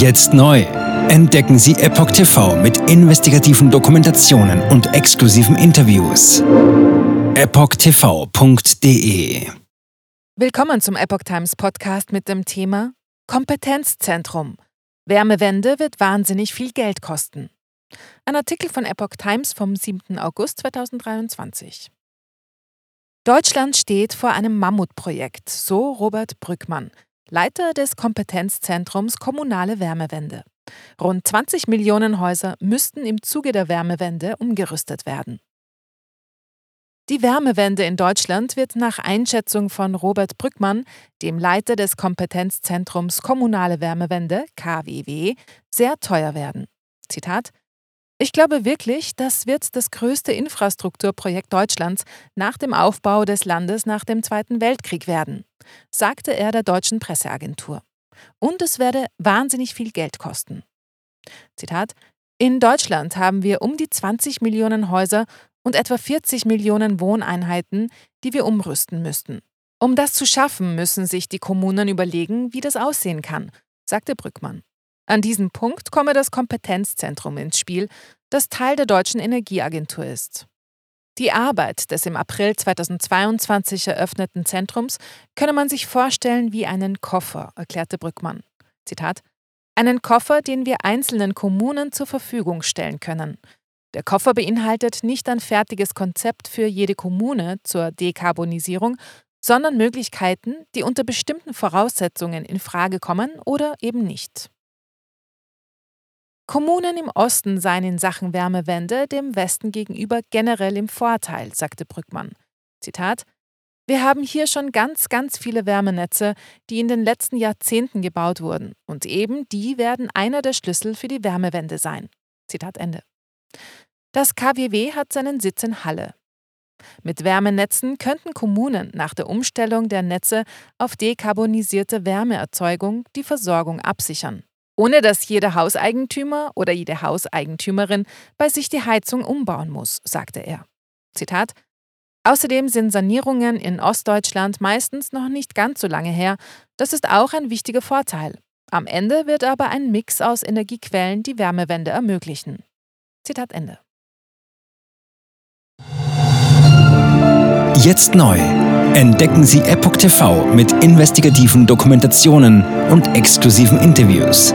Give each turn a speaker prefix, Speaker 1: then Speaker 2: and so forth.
Speaker 1: Jetzt neu. Entdecken Sie Epoch TV mit investigativen Dokumentationen und exklusiven Interviews. EpochTV.de
Speaker 2: Willkommen zum Epoch Times Podcast mit dem Thema Kompetenzzentrum. Wärmewende wird wahnsinnig viel Geld kosten. Ein Artikel von Epoch Times vom 7. August 2023. Deutschland steht vor einem Mammutprojekt, so Robert Brückmann, Leiter des Kompetenzzentrums Kommunale Wärmewende. Rund 20 Millionen Häuser müssten im Zuge der Wärmewende umgerüstet werden. Die Wärmewende in Deutschland wird nach Einschätzung von Robert Brückmann, dem Leiter des Kompetenzzentrums Kommunale Wärmewende KWW, sehr teuer werden. Zitat ich glaube wirklich, das wird das größte Infrastrukturprojekt Deutschlands nach dem Aufbau des Landes nach dem Zweiten Weltkrieg werden, sagte er der deutschen Presseagentur. Und es werde wahnsinnig viel Geld kosten. Zitat In Deutschland haben wir um die 20 Millionen Häuser und etwa 40 Millionen Wohneinheiten, die wir umrüsten müssten. Um das zu schaffen, müssen sich die Kommunen überlegen, wie das aussehen kann, sagte Brückmann. An diesem Punkt komme das Kompetenzzentrum ins Spiel, das Teil der Deutschen Energieagentur ist. Die Arbeit des im April 2022 eröffneten Zentrums könne man sich vorstellen wie einen Koffer, erklärte Brückmann. Zitat: Einen Koffer, den wir einzelnen Kommunen zur Verfügung stellen können. Der Koffer beinhaltet nicht ein fertiges Konzept für jede Kommune zur Dekarbonisierung, sondern Möglichkeiten, die unter bestimmten Voraussetzungen in Frage kommen oder eben nicht. Kommunen im Osten seien in Sachen Wärmewende dem Westen gegenüber generell im Vorteil, sagte Brückmann. Zitat wir haben hier schon ganz, ganz viele Wärmenetze, die in den letzten Jahrzehnten gebaut wurden, und eben die werden einer der Schlüssel für die Wärmewende sein. Zitat Ende. Das KWW hat seinen Sitz in Halle. Mit Wärmenetzen könnten Kommunen nach der Umstellung der Netze auf dekarbonisierte Wärmeerzeugung die Versorgung absichern ohne dass jeder Hauseigentümer oder jede Hauseigentümerin bei sich die Heizung umbauen muss, sagte er. Zitat Außerdem sind Sanierungen in Ostdeutschland meistens noch nicht ganz so lange her. Das ist auch ein wichtiger Vorteil. Am Ende wird aber ein Mix aus Energiequellen die Wärmewende ermöglichen. Zitat Ende.
Speaker 1: Jetzt neu. Entdecken Sie Epoch TV mit investigativen Dokumentationen und exklusiven Interviews.